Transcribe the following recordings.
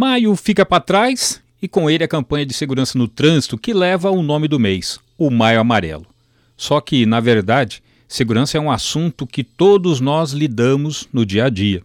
Maio fica para trás e com ele a campanha de segurança no trânsito que leva o nome do mês, o Maio Amarelo. Só que, na verdade, segurança é um assunto que todos nós lidamos no dia a dia.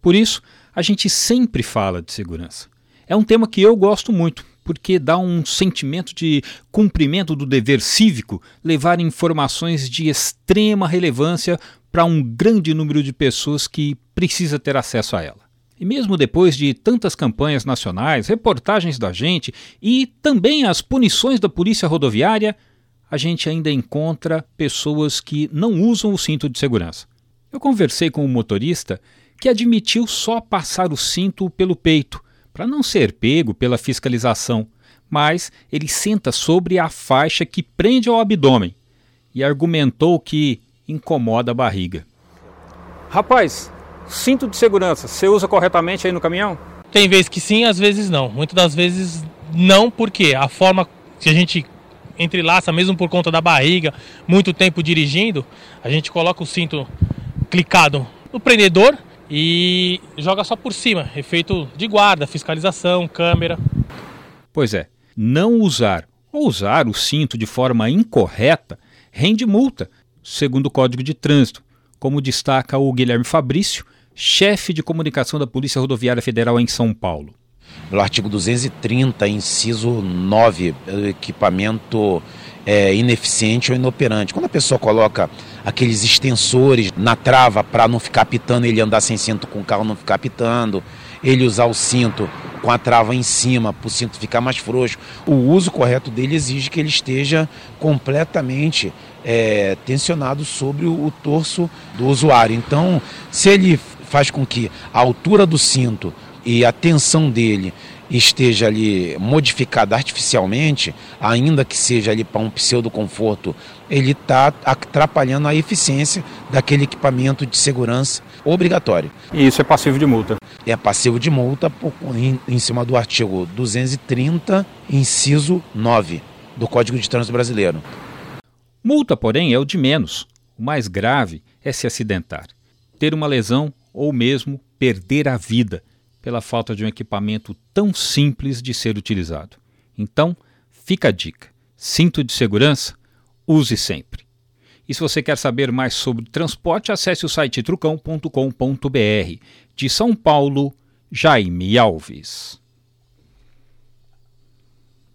Por isso, a gente sempre fala de segurança. É um tema que eu gosto muito, porque dá um sentimento de cumprimento do dever cívico levar informações de extrema relevância para um grande número de pessoas que precisa ter acesso a ela. E mesmo depois de tantas campanhas nacionais, reportagens da gente e também as punições da Polícia Rodoviária, a gente ainda encontra pessoas que não usam o cinto de segurança. Eu conversei com um motorista que admitiu só passar o cinto pelo peito, para não ser pego pela fiscalização, mas ele senta sobre a faixa que prende ao abdômen e argumentou que incomoda a barriga. Rapaz, Cinto de segurança, você usa corretamente aí no caminhão? Tem vezes que sim, às vezes não. Muitas das vezes não, porque a forma que a gente entrelaça, mesmo por conta da barriga, muito tempo dirigindo, a gente coloca o cinto clicado no prendedor e joga só por cima, efeito de guarda, fiscalização, câmera. Pois é, não usar ou usar o cinto de forma incorreta rende multa, segundo o Código de Trânsito, como destaca o Guilherme Fabrício, chefe de comunicação da Polícia Rodoviária Federal em São Paulo. No artigo 230, inciso 9, equipamento é, ineficiente ou inoperante. Quando a pessoa coloca aqueles extensores na trava para não ficar pitando, ele andar sem cinto com o carro não ficar pitando, ele usar o cinto com a trava em cima para o cinto ficar mais frouxo. O uso correto dele exige que ele esteja completamente é, tensionado sobre o, o torso do usuário. Então, se ele faz com que a altura do cinto e a tensão dele esteja ali modificada artificialmente, ainda que seja ali para um pseudo conforto, ele está atrapalhando a eficiência daquele equipamento de segurança obrigatório. E isso é passivo de multa? É passivo de multa por, em, em cima do artigo 230, inciso 9 do Código de Trânsito Brasileiro. Multa, porém, é o de menos. O mais grave é se acidentar, ter uma lesão ou mesmo perder a vida pela falta de um equipamento tão simples de ser utilizado. Então, fica a dica: cinto de segurança, use sempre. E se você quer saber mais sobre transporte, acesse o site trucão.com.br. De São Paulo, Jaime Alves.